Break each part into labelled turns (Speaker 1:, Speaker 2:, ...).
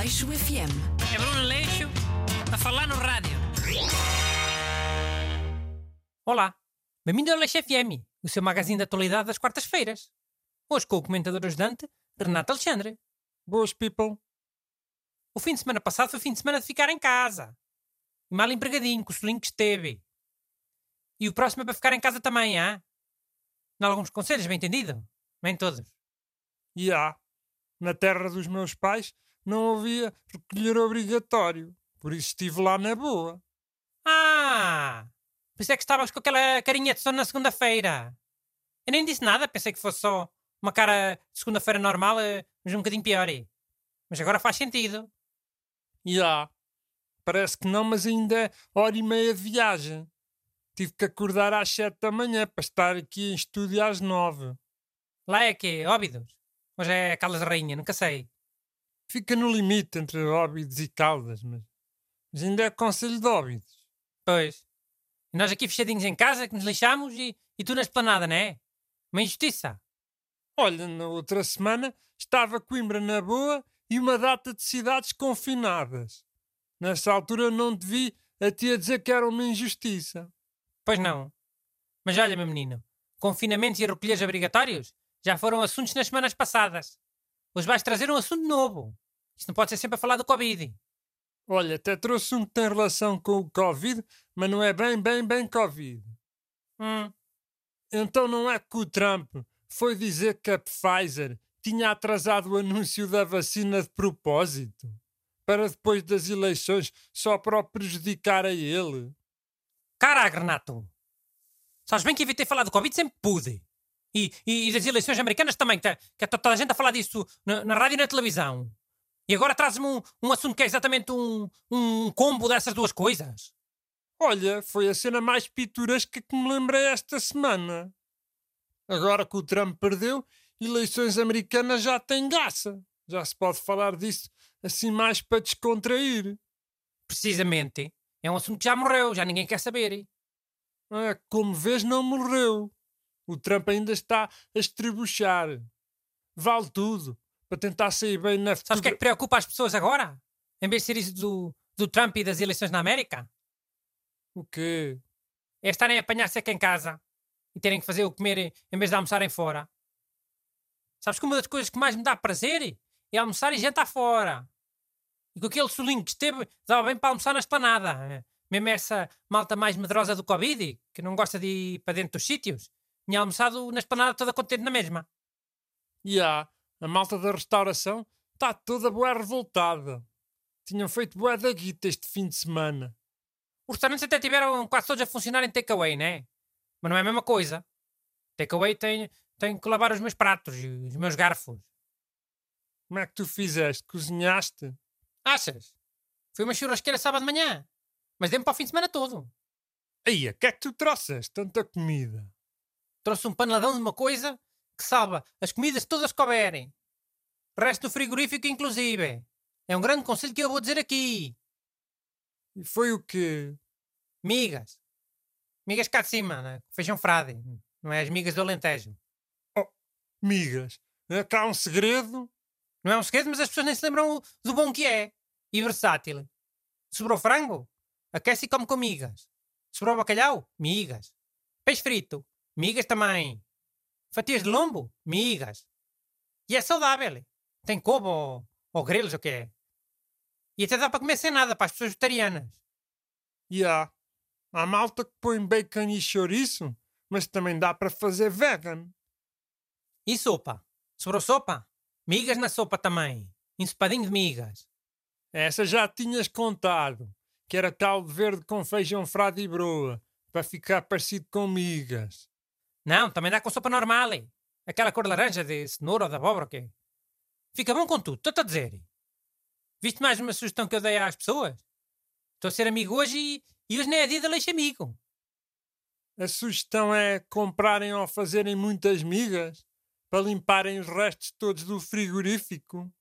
Speaker 1: Aleixo FM.
Speaker 2: É Bruno Leixo a falar no rádio. Olá, bem-vindo ao Leixo FM, o seu magazine de atualidade das quartas-feiras. Hoje com o comentador ajudante, Renato Alexandre.
Speaker 3: Boas, people.
Speaker 2: O fim de semana passado foi fim de semana de ficar em casa. E mal empregadinho, com o solinho que esteve. E o próximo é para ficar em casa também, há? Em alguns conselhos, bem entendido? Bem todos.
Speaker 3: E há. Na terra dos meus pais não havia recolher obrigatório. Por isso estive lá na boa.
Speaker 2: Ah! Por isso é que estavas com aquela carinha de sono na segunda-feira. Eu nem disse nada, pensei que fosse só uma cara de segunda-feira normal, eh, mas um bocadinho pior. Mas agora faz sentido.
Speaker 3: E há. Parece que não, mas ainda é hora e meia de viagem. Tive que acordar às sete da manhã para estar aqui em estúdio às nove.
Speaker 2: Lá é que Óbidos? Hoje é Caldas de Rainha, nunca sei.
Speaker 3: Fica no limite entre Óbidos e Caldas, mas, mas ainda é Conselho de Óbidos.
Speaker 2: Pois. E nós aqui fechadinhos em casa, que nos lixamos, e, e tu na esplanada, não é? Uma injustiça.
Speaker 3: Olha, na outra semana estava Coimbra na boa e uma data de cidades confinadas. Nessa altura não te vi a ti a dizer que era uma injustiça.
Speaker 2: Pois não. Mas olha, meu menino, confinamentos e recolhas obrigatórios já foram assuntos nas semanas passadas. Hoje vais trazer um assunto novo. Isto não pode ser sempre a falar do Covid.
Speaker 3: Olha, até trouxe um que tem relação com o Covid, mas não é bem, bem, bem Covid.
Speaker 2: Hum,
Speaker 3: Então não é que o Trump foi dizer que a Pfizer tinha atrasado o anúncio da vacina de propósito? Para depois das eleições, só para o prejudicar a ele?
Speaker 2: Caraca, Renato! Sabes bem que evitei falar do Covid sempre pude. E, e, e das eleições americanas também, que, que está toda a gente a falar disso na, na rádio e na televisão. E agora traz-me um, um assunto que é exatamente um, um combo dessas duas coisas.
Speaker 3: Olha, foi a cena mais pitoresca que me lembrei esta semana. Agora que o Trump perdeu, eleições americanas já têm graça. Já se pode falar disso assim mais para descontrair.
Speaker 2: Precisamente. É um assunto que já morreu, já ninguém quer saber.
Speaker 3: É, como vês, não morreu. O Trump ainda está a estribuchar. Vale tudo para tentar sair bem na
Speaker 2: Sabes o que é que preocupa as pessoas agora? Em vez de ser isso do, do Trump e das eleições na América?
Speaker 3: O quê?
Speaker 2: É estarem a apanhar seca em casa e terem que fazer o comer em vez de almoçarem fora. Sabes que uma das coisas que mais me dá prazer é almoçar e jantar fora. E com aquele solinho que esteve, dava bem para almoçar na esplanada. Mesmo essa malta mais medrosa do Covid, que não gosta de ir para dentro dos sítios, tinha almoçado na esplanada toda contente na mesma.
Speaker 3: E há, a malta da restauração está toda boa revoltada. Tinham feito boa da guita este fim de semana.
Speaker 2: Os restaurantes até tiveram quase todos a funcionar em takeaway, né? Mas não é a mesma coisa. Takeaway tem, tem que lavar os meus pratos e os meus garfos.
Speaker 3: Como é que tu fizeste? Cozinhaste?
Speaker 2: Achas? Foi uma churrasqueira sábado de manhã. Mas deu-me para o fim de semana todo.
Speaker 3: Aí, o que é que tu trouxeste? Tanta comida.
Speaker 2: Trouxe um paneladão de uma coisa que salva as comidas todas que houverem. Resto do frigorífico, inclusive. É um grande conselho que eu vou dizer aqui.
Speaker 3: E foi o quê?
Speaker 2: Migas. Migas cá de cima, né? feijão frade. Não é as migas do Alentejo.
Speaker 3: Migas. É cá um segredo?
Speaker 2: Não é um segredo, mas as pessoas nem se lembram do bom que é. E versátil. Sobrou frango? Aquece e come com migas. Sobrou bacalhau? Migas. Peixe frito? Migas também. Fatias de lombo? Migas. E é saudável. Tem couve ou, grelos, o que é. E até dá para comer sem nada para as pessoas vegetarianas.
Speaker 3: E há. Há malta que põe bacon e chouriço, mas também dá para fazer vegan.
Speaker 2: E sopa? Sobrou sopa? Migas na sopa também. Ensopadinho de migas.
Speaker 3: Essa já tinhas contado, que era caldo verde com feijão frade e broa, para ficar parecido com migas.
Speaker 2: Não, também dá com sopa normal. eh. Aquela cor laranja de cenoura ou de abóbora, o quê? Fica bom com tudo, estou-te a dizer. Viste mais uma sugestão que eu dei às pessoas? Estou a ser amigo hoje e, e hoje nem é dia de leite amigo.
Speaker 3: A sugestão é comprarem ou fazerem muitas migas para limparem os restos todos do frigorífico.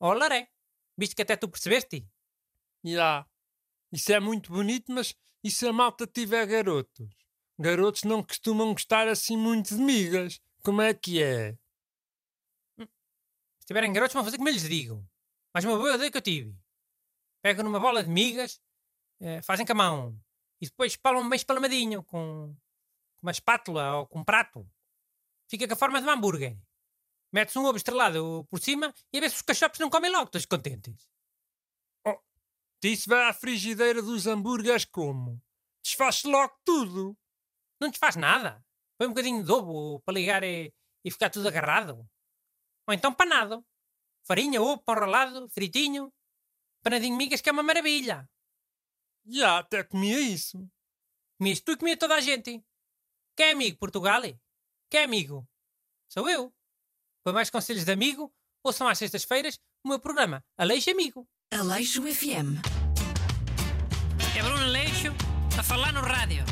Speaker 2: Ó, Laré, viste que até tu percebeste?
Speaker 3: Há. Isso é muito bonito, mas e se a malta tiver garotos? Garotos não costumam gostar assim muito de migas. Como é que é?
Speaker 2: Se tiverem garotos, vão fazer como eu lhes digo. Mas uma boa ideia que eu tive. Pegam numa bola de migas, eh, fazem com a mão e depois espalam bem espalmadinho com uma espátula ou com um prato. Fica com a forma de um hambúrguer. Mete-se um ovo estrelado por cima e a ver se os cachorros não comem logo, todos contentes.
Speaker 3: Isso vai à frigideira dos hambúrgueres como? Desfaz logo tudo.
Speaker 2: Não desfaz nada. Põe um bocadinho de ovo para ligar e, e ficar tudo agarrado. Ou então panado. Farinha, ovo, pão ralado, fritinho. Panadinho de migas que é uma maravilha.
Speaker 3: Já, até comia isso.
Speaker 2: Comias tu e comia toda a gente. Quem é amigo, Portugal? Quem é amigo? Sou eu. Para mais conselhos de amigo, ouçam às sextas-feiras o meu programa Aleixo Amigo.
Speaker 1: Aleixo FM.
Speaker 2: É Bruno Aleixo a falar no rádio.